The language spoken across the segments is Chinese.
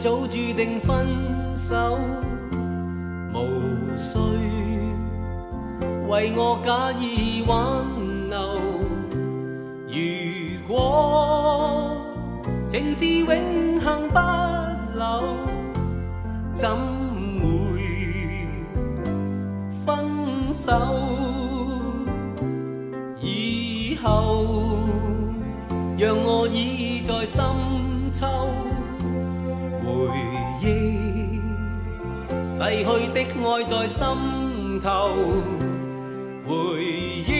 早注定分手，无需为我假意挽留。如果情是永恒不朽，怎会分手？以后让我倚在深秋。回忆。逝去的爱在心头，回忆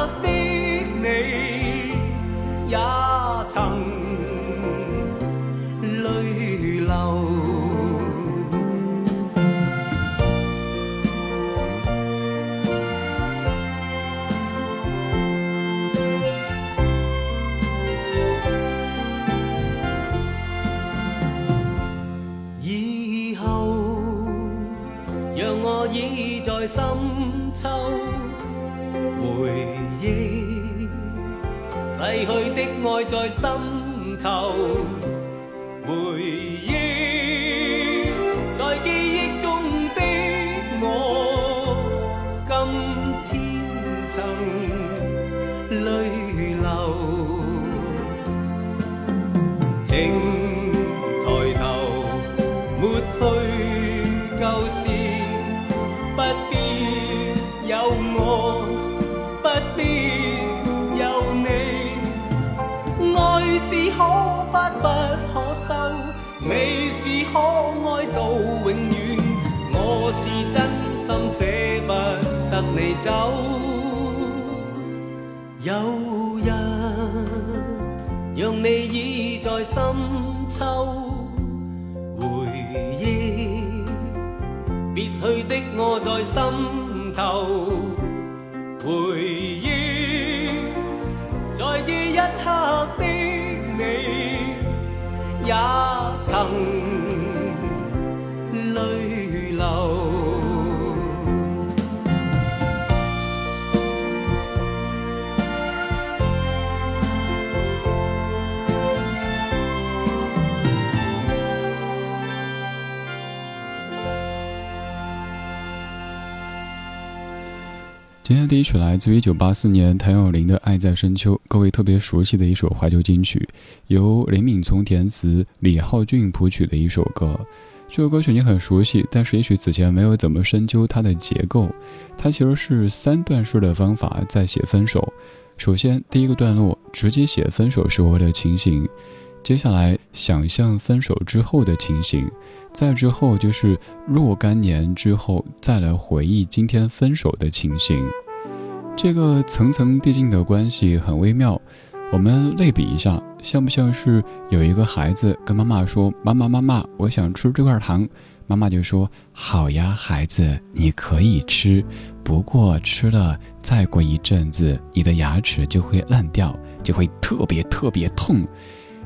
深秋，回忆逝去的爱在心头，回忆。你走。有人让你倚在深秋回忆。别去的我在心头，回忆在这一刻的你，也曾今天第一曲来自于一九八四年谭咏麟的《爱在深秋》，各位特别熟悉的一首怀旧金曲，由林敏聪填词、李浩俊谱曲的一首歌。这首歌曲你很熟悉，但是也许此前没有怎么深究它的结构。它其实是三段式的方法在写分手。首先，第一个段落直接写分手时候的情形。接下来，想象分手之后的情形，再之后就是若干年之后再来回忆今天分手的情形。这个层层递进的关系很微妙。我们类比一下，像不像是有一个孩子跟妈妈说：“妈妈，妈妈，我想吃这块糖。”妈妈就说：“好呀，孩子，你可以吃，不过吃了再过一阵子，你的牙齿就会烂掉，就会特别特别痛。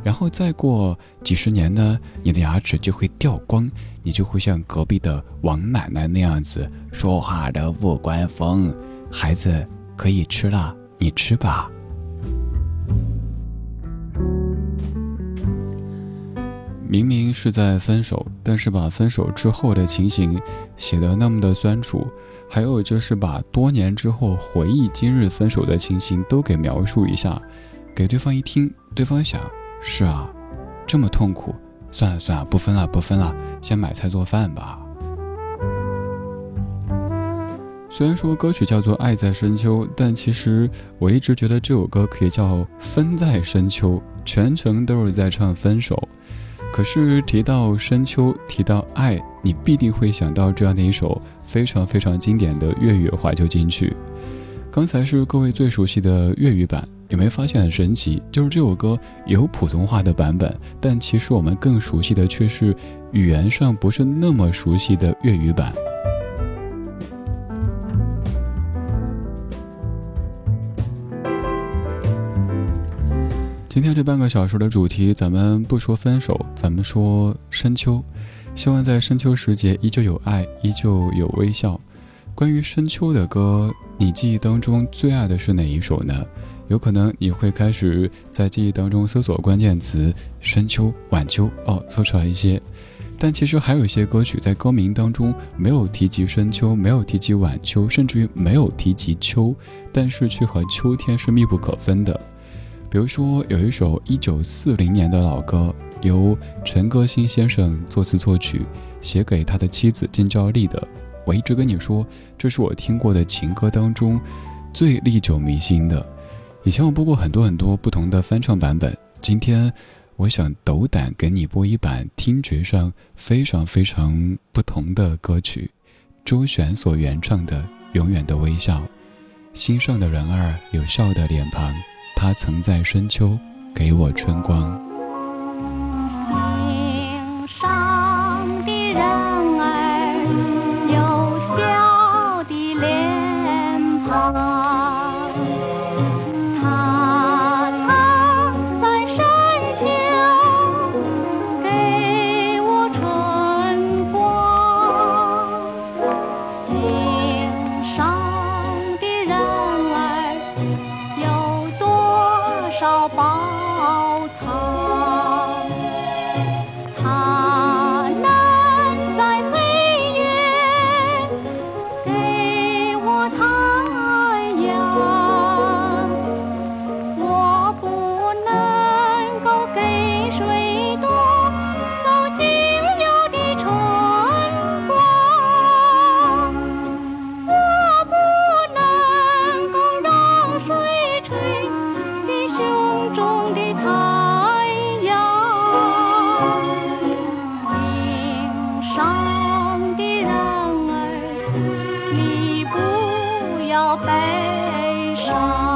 然后再过几十年呢，你的牙齿就会掉光，你就会像隔壁的王奶奶那样子，说话都不关风。孩子可以吃了，你吃吧。”明明是在分手，但是把分手之后的情形写得那么的酸楚，还有就是把多年之后回忆今日分手的情形都给描述一下，给对方一听，对方想：是啊，这么痛苦，算了算了，不分了不分了，先买菜做饭吧。虽然说歌曲叫做《爱在深秋》，但其实我一直觉得这首歌可以叫《分在深秋》，全程都是在唱分手。可是提到深秋，提到爱，你必定会想到这样的一首非常非常经典的粤语怀旧金曲。刚才是各位最熟悉的粤语版，有没有发现很神奇？就是这首歌有普通话的版本，但其实我们更熟悉的却是语言上不是那么熟悉的粤语版。今天这半个小时的主题，咱们不说分手，咱们说深秋。希望在深秋时节，依旧有爱，依旧有微笑。关于深秋的歌，你记忆当中最爱的是哪一首呢？有可能你会开始在记忆当中搜索关键词“深秋”“晚秋”，哦，搜出来一些。但其实还有一些歌曲在歌名当中没有提及深秋，没有提及晚秋，甚至于没有提及秋，但是却和秋天是密不可分的。比如说，有一首一九四零年的老歌，由陈歌辛先生作词作曲，写给他的妻子金兆丽的。我一直跟你说，这是我听过的情歌当中最历久弥新的。以前我播过很多很多不同的翻唱版本，今天我想斗胆给你播一版听觉上非常非常不同的歌曲，周璇所原唱的《永远的微笑》，心上的人儿有笑的脸庞。他曾在深秋给我春光。你不要悲伤。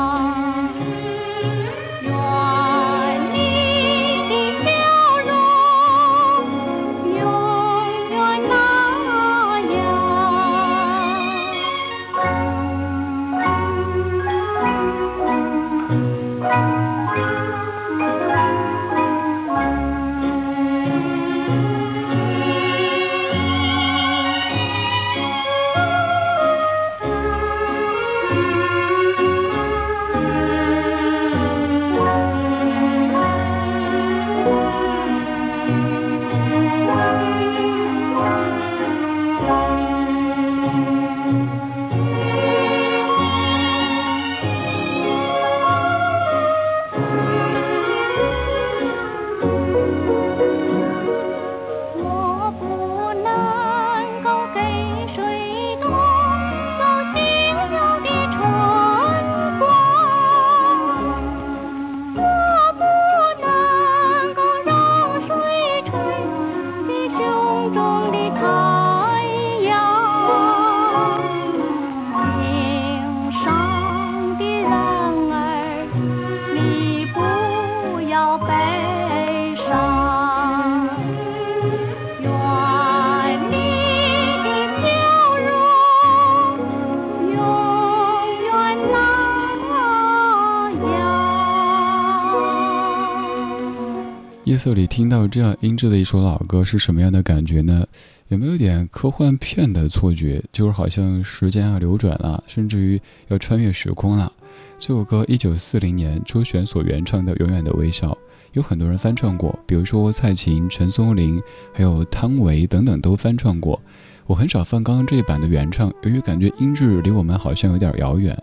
色里听到这样音质的一首老歌是什么样的感觉呢？有没有点科幻片的错觉？就是好像时间要流转了，甚至于要穿越时空了。这首歌一九四零年周璇所原创的《永远的微笑》，有很多人翻唱过，比如说蔡琴、陈松伶，还有汤唯等等都翻唱过。我很少放刚刚这一版的原唱，由于感觉音质离我们好像有点遥远。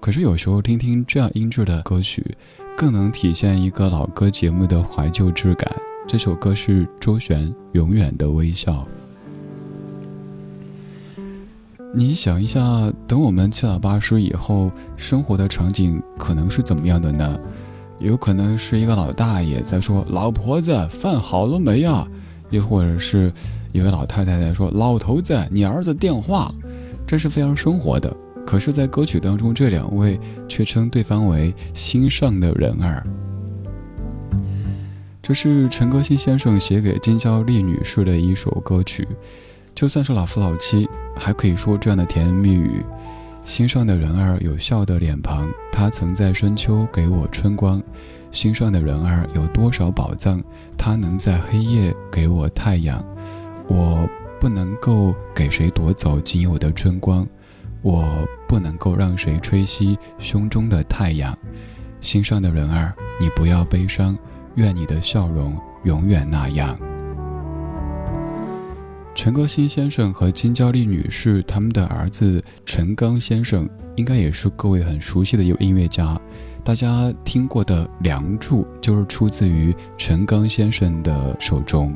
可是有时候听听这样音质的歌曲，更能体现一个老歌节目的怀旧质感。这首歌是周璇《永远的微笑》。你想一下，等我们七老八十以后，生活的场景可能是怎么样的呢？有可能是一个老大爷在说：“老婆子，饭好了没呀？”又或者是一位老太太在说：“老头子，你儿子电话。”这是非常生活的。可是，在歌曲当中，这两位却称对方为心上的人儿。这是陈歌辛先生写给金娇丽女士的一首歌曲。就算是老夫老妻，还可以说这样的甜言蜜语。心上的人儿有笑的脸庞，他曾在深秋给我春光。心上的人儿有多少宝藏，他能在黑夜给我太阳。我不能够给谁夺走仅有的春光，我不能够让谁吹熄胸中的太阳。心上的人儿，你不要悲伤，愿你的笑容永远那样。陈歌辛先生和金娇丽女士，他们的儿子陈刚先生，应该也是各位很熟悉的一位音乐家。大家听过的《梁祝》就是出自于陈刚先生的手中。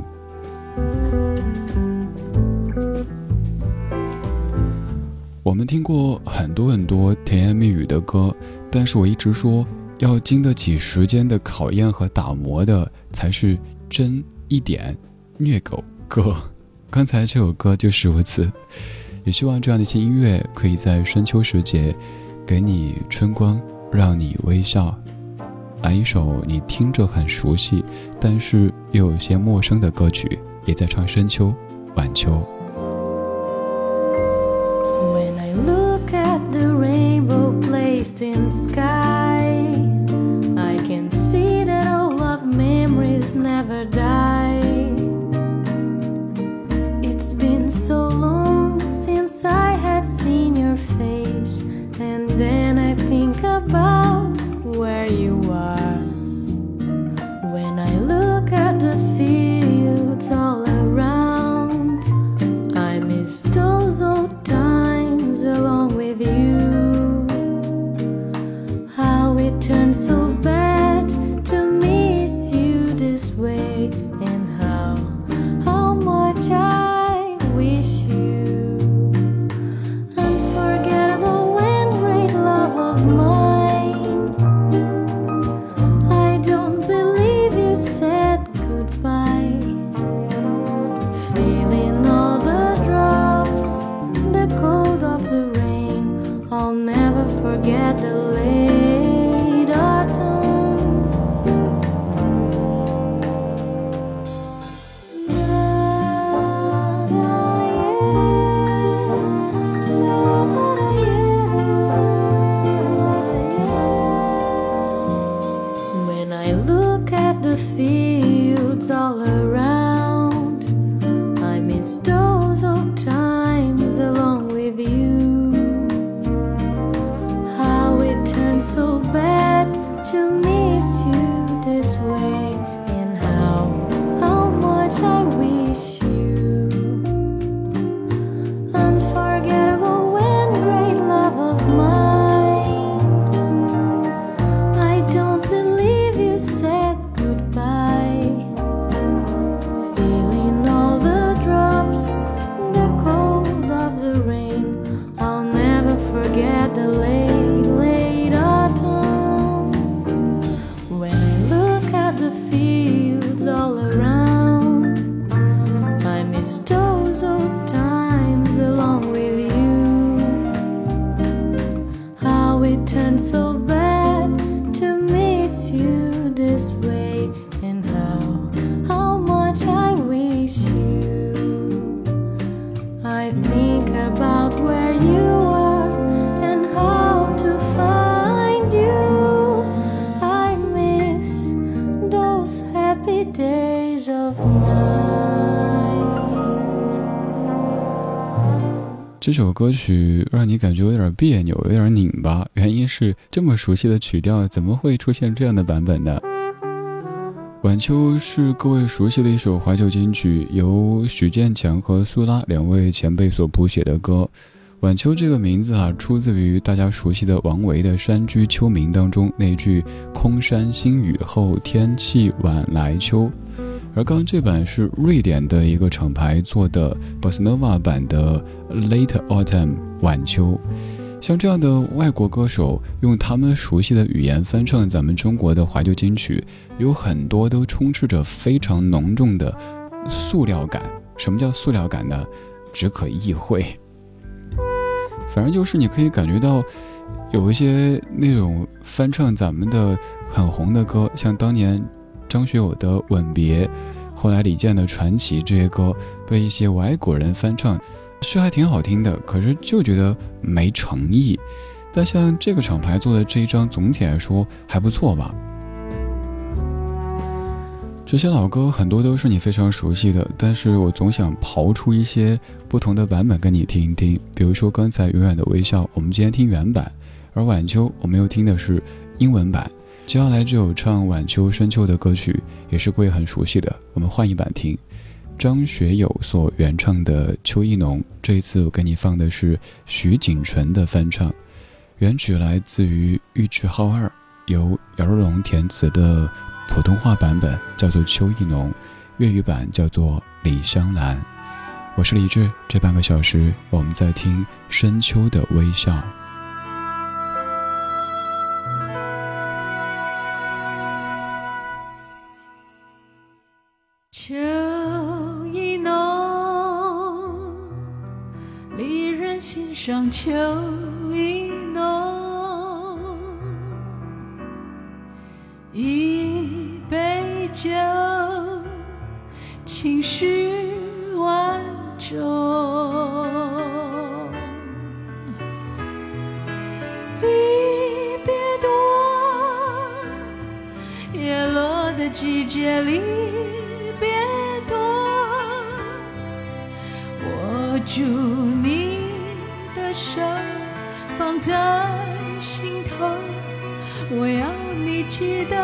我们听过很多很多甜言蜜语的歌，但是我一直说，要经得起时间的考验和打磨的，才是真一点虐狗歌。刚才这首歌就是如此，也希望这样的一些音乐可以在深秋时节给你春光，让你微笑。来一首你听着很熟悉，但是又有些陌生的歌曲，也在唱深秋、晚秋。And then I think about where you are. together. 这首歌曲让你感觉有点别扭，有点拧巴，原因是这么熟悉的曲调，怎么会出现这样的版本呢？《晚秋》是各位熟悉的一首怀旧金曲，由许建强和苏拉两位前辈所谱写的歌。《晚秋》这个名字啊，出自于大家熟悉的王维的《山居秋暝》当中那句“空山新雨后，天气晚来秋”。而刚刚这版是瑞典的一个厂牌做的 Bosnova 版的 Late Autumn 晚秋。像这样的外国歌手用他们熟悉的语言翻唱咱们中国的怀旧金曲，有很多都充斥着非常浓重的塑料感。什么叫塑料感呢？只可意会。反正就是你可以感觉到，有一些那种翻唱咱们的很红的歌，像当年张学友的《吻别》，后来李健的《传奇》这些歌，被一些外国人翻唱。是还挺好听的，可是就觉得没诚意。但像这个厂牌做的这一张，总体来说还不错吧。这些老歌很多都是你非常熟悉的，但是我总想刨出一些不同的版本跟你听一听。比如说刚才《永远的微笑》，我们今天听原版；而《晚秋》，我们又听的是英文版。接下来就有唱《晚秋》《深秋》的歌曲，也是各位很熟悉的，我们换一版听。张学友所原唱的《秋意浓》，这一次我给你放的是徐锦纯的翻唱，原曲来自于《玉置浩二》，由姚若龙填词的普通话版本叫做《秋意浓》，粤语版叫做《李香兰》。我是李志，这半个小时我们在听深秋的微笑。上秋在心头，我要你记得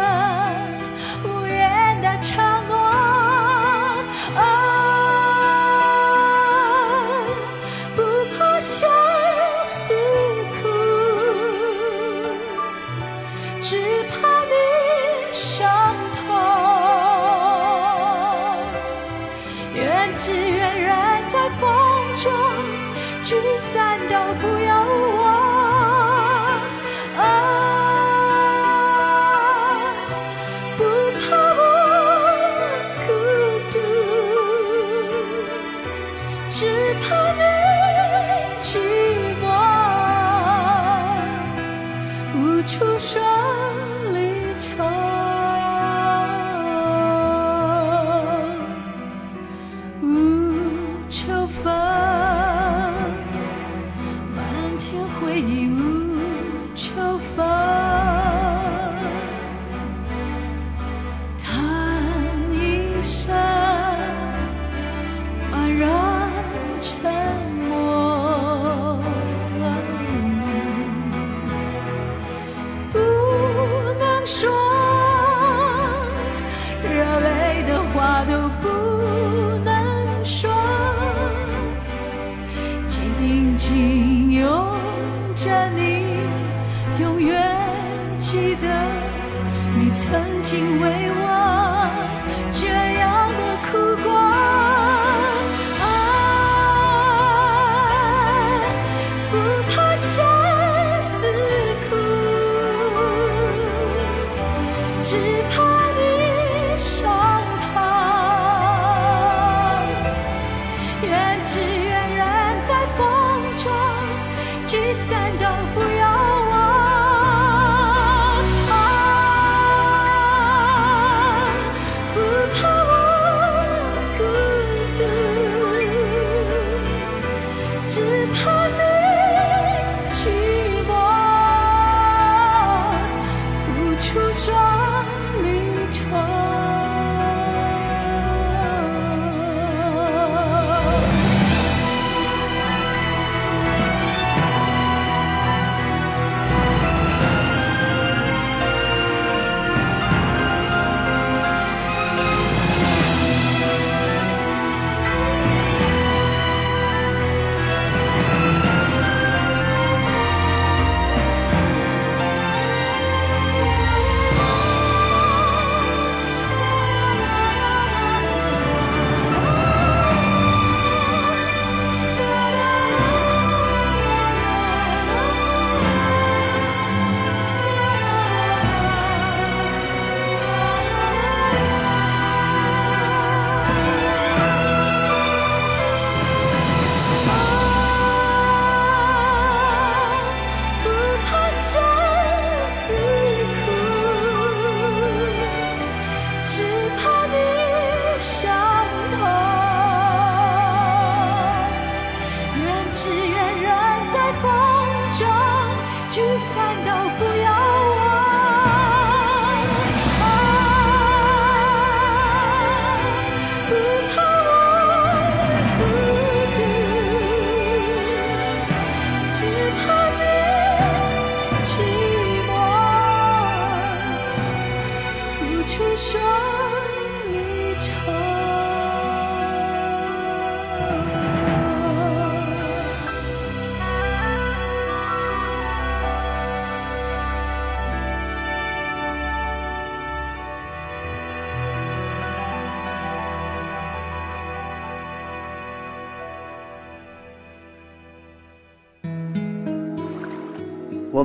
曾经为我 have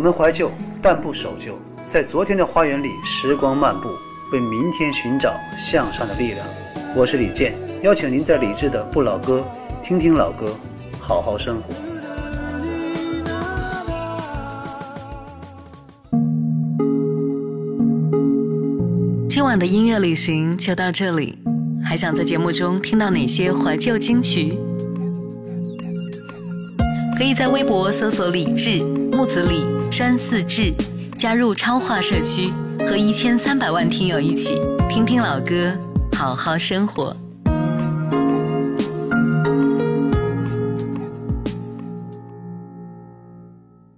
们怀旧，但不守旧，在昨天的花园里，时光漫步，为明天寻找向上的力量。我是李健，邀请您在李志的《不老歌》听听老歌，好好生活。今晚的音乐旅行就到这里，还想在节目中听到哪些怀旧金曲？可以在微博搜索“李志木子李山四志”，加入超话社区，和一千三百万听友一起听听老歌，好好生活。